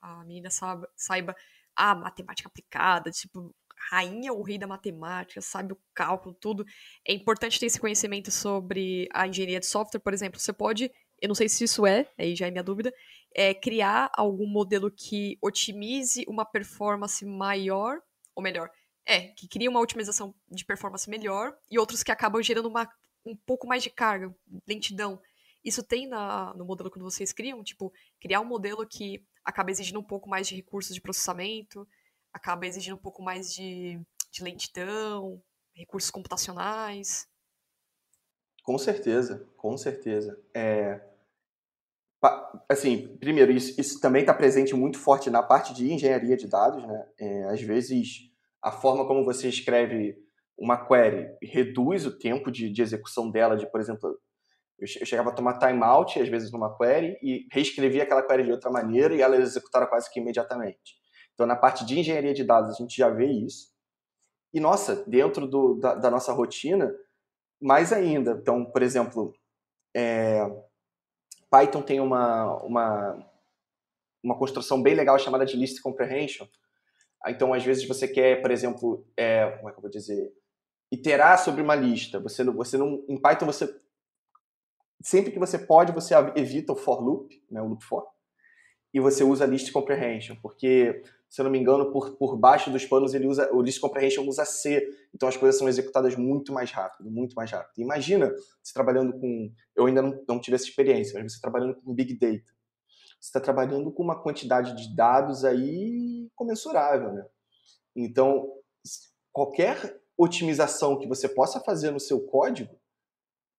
a menina saiba, saiba a matemática aplicada, tipo, rainha ou rei da matemática, sabe o cálculo, tudo. É importante ter esse conhecimento sobre a engenharia de software, por exemplo. Você pode, eu não sei se isso é, aí já é minha dúvida, é criar algum modelo que otimize uma performance maior, ou melhor, é, que cria uma otimização de performance melhor, e outros que acabam gerando uma, um pouco mais de carga, lentidão. Isso tem na, no modelo quando vocês criam, tipo, criar um modelo que acaba exigindo um pouco mais de recursos de processamento, acaba exigindo um pouco mais de, de lentidão, recursos computacionais. Com certeza, com certeza. É, assim, primeiro, isso, isso também está presente muito forte na parte de engenharia de dados, né? É, às vezes, a forma como você escreve uma query reduz o tempo de, de execução dela, de, por exemplo, eu, eu chegava a tomar timeout, às vezes, numa query, e reescrevia aquela query de outra maneira, e ela executava quase que imediatamente. Então, na parte de engenharia de dados, a gente já vê isso. E, nossa, dentro do, da, da nossa rotina, mais ainda. Então, por exemplo, é, Python tem uma, uma, uma construção bem legal chamada de list comprehension. Então, às vezes você quer, por exemplo, é, como é que eu vou dizer, iterar sobre uma lista. Você, você não, em Python você sempre que você pode você evita o for loop, né, o loop for, e você usa list comprehension, porque se eu não me engano, por, por baixo dos panos ele usa o list comprehension usa C, então as coisas são executadas muito mais rápido, muito mais rápido. Imagina você trabalhando com, eu ainda não, não tive essa experiência, mas você trabalhando com big data, você está trabalhando com uma quantidade de dados aí comensurável, né? Então qualquer otimização que você possa fazer no seu código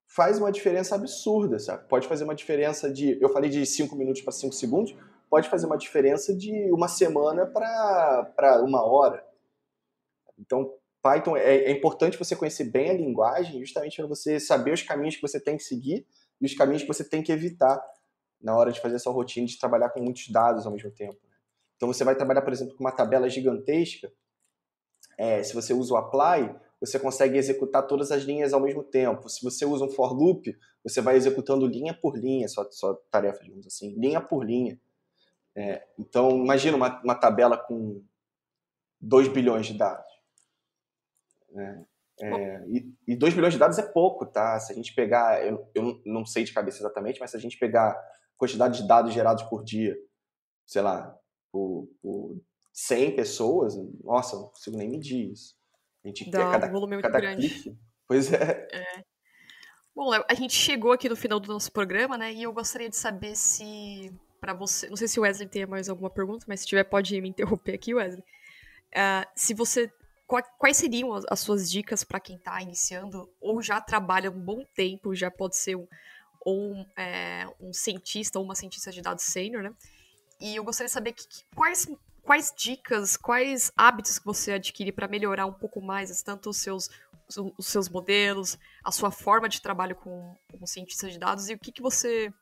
faz uma diferença absurda, sabe? Pode fazer uma diferença de, eu falei de 5 minutos para 5 segundos, pode fazer uma diferença de uma semana para uma hora. Então, Python é, é, importante você conhecer bem a linguagem, justamente para você saber os caminhos que você tem que seguir e os caminhos que você tem que evitar na hora de fazer essa rotina de trabalhar com muitos dados ao mesmo tempo. Então, você vai trabalhar, por exemplo, com uma tabela gigantesca. É, se você usa o apply, você consegue executar todas as linhas ao mesmo tempo. Se você usa um for loop, você vai executando linha por linha, sua, sua tarefa, digamos assim, linha por linha. É, então, imagina uma, uma, tabela com 2 bilhões de dados. Né? É, e, e 2 bilhões de dados é pouco, tá? Se a gente pegar, eu, eu não sei de cabeça exatamente, mas se a gente pegar a quantidade de dados gerados por dia, sei lá, por, por 100 pessoas, nossa, não consigo nem medir isso. A gente Dá cada, um volume muito grande. Clique, pois é. é. Bom, Léo, a gente chegou aqui no final do nosso programa, né? E eu gostaria de saber se para você. Não sei se o Wesley tem mais alguma pergunta, mas se tiver, pode me interromper aqui, Wesley. Uh, se você. Quais seriam as, suas dicas para quem está iniciando ou já trabalha um bom tempo, já pode ser um, ou é, um cientista ou uma cientista de dados sênior, né? E eu gostaria de saber que, que, quais, quais dicas, quais hábitos que você adquire para melhorar um pouco mais tanto os seus, os seus modelos, a sua forma de trabalho com, como cientista de dados e o que, que você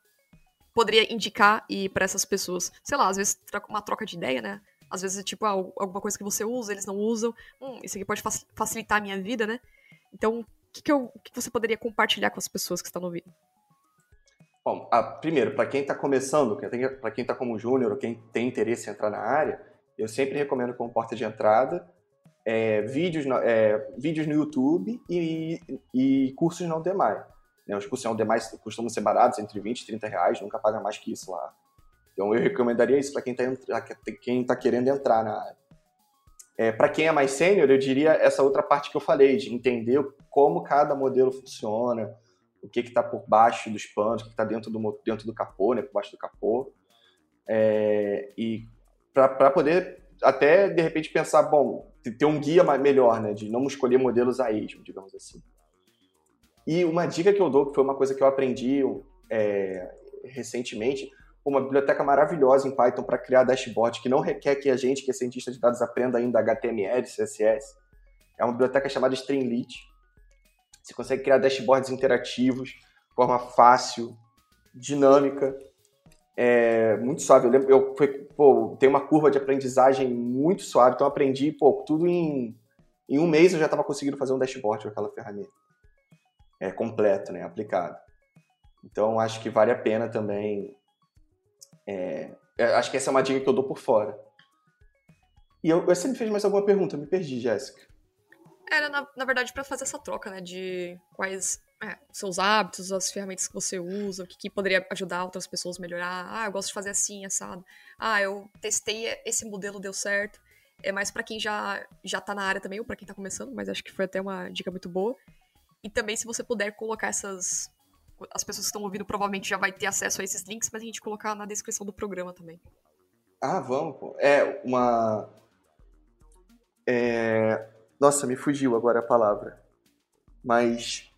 poderia indicar e para essas pessoas? Sei lá, às vezes uma troca de ideia, né? Às vezes é tipo, ah, alguma coisa que você usa, eles não usam. Hum, isso aqui pode facilitar a minha vida, né? Então, o que, que, eu, o que você poderia compartilhar com as pessoas que estão ouvindo? Bom, a, primeiro, para quem está começando, para quem está como júnior ou quem tem interesse em entrar na área, eu sempre recomendo como porta de entrada é, vídeos, é, vídeos no YouTube e, e cursos na Udemy. Né? Os cursos demais costumam ser baratos, entre 20 e 30 reais, nunca paga mais que isso lá. Então eu recomendaria isso para quem está quem tá querendo entrar na área. É, para quem é mais sênior, eu diria essa outra parte que eu falei, de entender como cada modelo funciona, o que está por baixo dos panos, o que está dentro do, dentro do capô, né, por baixo do capô. É, e para poder até, de repente, pensar, bom, ter um guia melhor, né, de não escolher modelos a esmo, digamos assim. E uma dica que eu dou, que foi uma coisa que eu aprendi é, recentemente, uma biblioteca maravilhosa em Python para criar dashboard, que não requer que a gente, que é cientista de dados, aprenda ainda HTML, CSS. É uma biblioteca chamada Streamlit. Você consegue criar dashboards interativos, de forma fácil, dinâmica, é, muito suave. Eu lembro, eu foi, pô, tem uma curva de aprendizagem muito suave, então eu aprendi, pô, tudo em, em um mês eu já estava conseguindo fazer um dashboard com aquela ferramenta é, completo, né, aplicado. Então, acho que vale a pena também. É, acho que essa é uma dica que eu dou por fora. E eu, você me fez mais alguma pergunta? Eu me perdi, Jéssica. Era, na, na verdade, para fazer essa troca, né? De quais é, seus hábitos, as ferramentas que você usa, o que, que, poderia ajudar outras pessoas a melhorar. Ah, eu gosto de fazer assim, assado. Ah, eu testei esse modelo, deu certo. É mais para quem já, já tá na área também, ou pra quem tá começando, mas acho que foi até uma dica muito boa. E também, se você puder colocar essas. As pessoas que estão ouvindo provavelmente já vai ter acesso a esses links, mas a gente colocar na descrição do programa também. Ah, vamos, pô. É, uma. É... Nossa, me fugiu agora a palavra. Mas.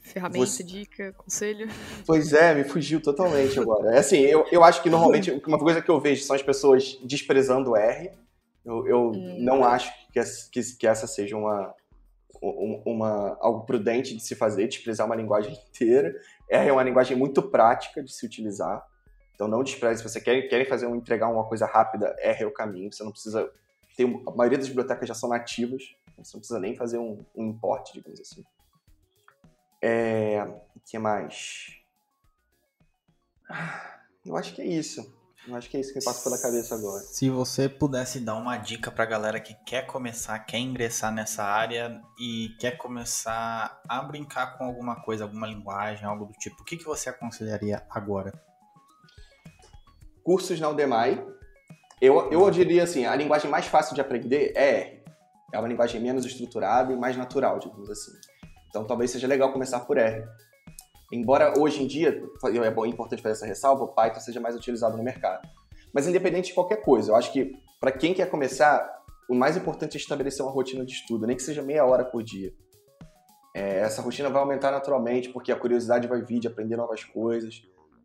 Ferramenta, você... dica, conselho? Pois é, me fugiu totalmente agora. É assim, eu, eu acho que normalmente uma coisa que eu vejo são as pessoas desprezando o R. Eu, eu hum. não acho que, que, que essa seja uma, uma, algo prudente de se fazer, desprezar uma linguagem inteira. R é uma linguagem muito prática de se utilizar. Então não despreze. Se você quer, quer fazer um, entregar uma coisa rápida, R é o caminho. Você não precisa. Ter, a maioria das bibliotecas já são nativas. Você não precisa nem fazer um, um import, digamos assim. É, o que mais? Eu acho que é isso. Acho que é isso que passa pela cabeça agora. Se você pudesse dar uma dica pra galera que quer começar, quer ingressar nessa área e quer começar a brincar com alguma coisa, alguma linguagem, algo do tipo, o que, que você aconselharia agora? Cursos na Udemy. Eu, eu diria assim, a linguagem mais fácil de aprender é R. É uma linguagem menos estruturada e mais natural, digamos assim. Então talvez seja legal começar por R. Embora hoje em dia, é bom, é importante fazer essa ressalva, o Python seja mais utilizado no mercado. Mas independente de qualquer coisa, eu acho que para quem quer começar, o mais importante é estabelecer uma rotina de estudo, nem que seja meia hora por dia. É, essa rotina vai aumentar naturalmente, porque a curiosidade vai vir de aprender novas coisas.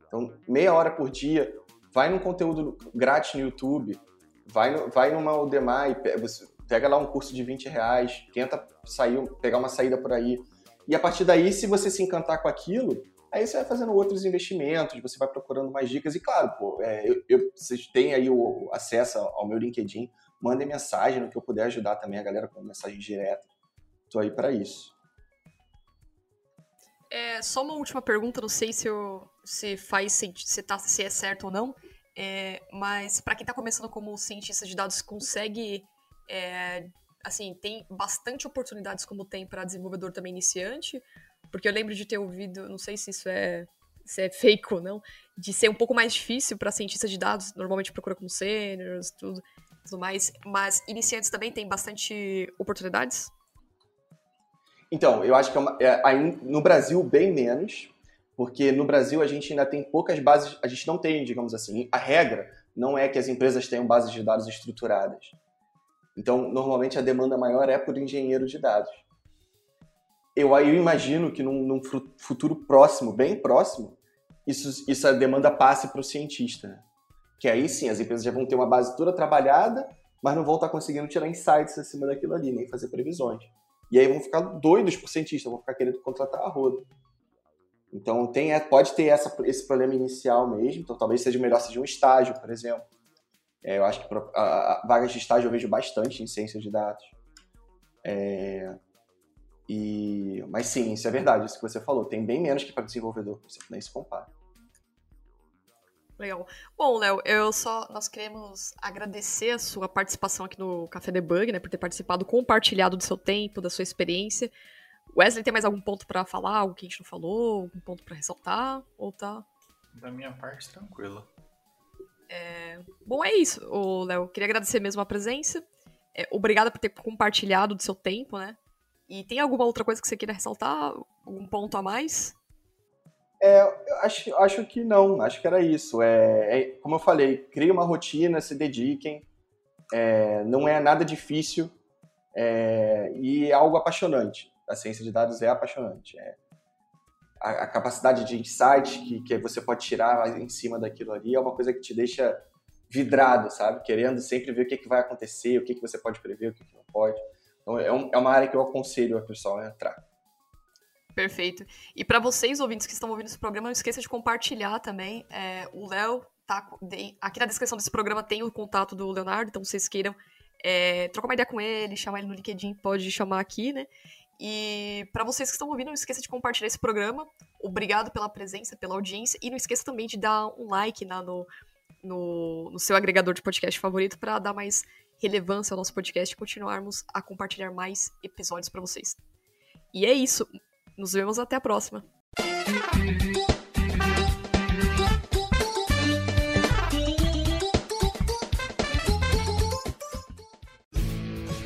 Então, meia hora por dia, vai num conteúdo grátis no YouTube, vai, no, vai numa Udemy, pega lá um curso de 20 reais, tenta sair, pegar uma saída por aí. E a partir daí, se você se encantar com aquilo, aí você vai fazendo outros investimentos, você vai procurando mais dicas. E claro, pô, é, eu, eu, vocês têm aí o, acesso ao meu LinkedIn, mandem mensagem no que eu puder ajudar também a galera com mensagem direta. Estou aí para isso. É, só uma última pergunta, não sei se, eu, se faz se, tá, se é certo ou não, é, mas para quem está começando como cientista de dados, consegue é, assim, tem bastante oportunidades como tem para desenvolvedor também iniciante, porque eu lembro de ter ouvido, não sei se isso é se é fake ou não, de ser um pouco mais difícil para cientista de dados, normalmente procura com seniors, tudo, tudo mais, mas iniciantes também tem bastante oportunidades? Então, eu acho que é uma, é, no Brasil bem menos, porque no Brasil a gente ainda tem poucas bases, a gente não tem, digamos assim, a regra não é que as empresas tenham bases de dados estruturadas. Então, normalmente a demanda maior é por engenheiro de dados. Eu, eu imagino que num, num futuro próximo, bem próximo, isso, isso a demanda passe para o cientista. Né? Que aí sim, as empresas já vão ter uma base toda trabalhada, mas não vão estar conseguindo tirar insights acima daquilo ali, nem fazer previsões. E aí vão ficar doidos por cientista, vão ficar querendo contratar a roda. Então tem, é, pode ter essa, esse problema inicial mesmo, então talvez seja melhor seja um estágio, por exemplo. É, eu acho que a, a, vagas de estágio eu vejo bastante em ciências de dados. É, e, mas sim, isso é verdade, isso que você falou. Tem bem menos que para desenvolvedor, nem se compara. Legal. Bom, Léo, eu só nós queremos agradecer a sua participação aqui no Café Debug, né, por ter participado, compartilhado do seu tempo, da sua experiência. Wesley, tem mais algum ponto para falar, algo que a gente não falou, algum ponto para ressaltar, ou tá? Da minha parte, tranquilo. É... Bom, é isso, Léo. Queria agradecer mesmo a presença. É, obrigada por ter compartilhado do seu tempo, né? E tem alguma outra coisa que você queira ressaltar? Algum ponto a mais? É, acho, acho que não, acho que era isso. É, é como eu falei, crie uma rotina, se dediquem. É, não é nada difícil é, e é algo apaixonante. A ciência de dados é apaixonante. É, a, a capacidade de insight que, que você pode tirar em cima daquilo ali é uma coisa que te deixa vidrado, sabe? Querendo sempre ver o que, que vai acontecer, o que, que você pode prever, o que, que não pode. Então, é, um, é uma área que eu aconselho a pessoal a entrar. Perfeito. E para vocês, ouvintes que estão ouvindo esse programa, não esqueça de compartilhar também. É, o Léo tá. Aqui na descrição desse programa tem o contato do Leonardo, então vocês queiram é, trocar uma ideia com ele, chamar ele no LinkedIn, pode chamar aqui, né? E para vocês que estão ouvindo, não esqueça de compartilhar esse programa. Obrigado pela presença, pela audiência. E não esqueça também de dar um like na, no, no, no seu agregador de podcast favorito para dar mais relevância ao nosso podcast e continuarmos a compartilhar mais episódios para vocês. E é isso. Nos vemos até a próxima.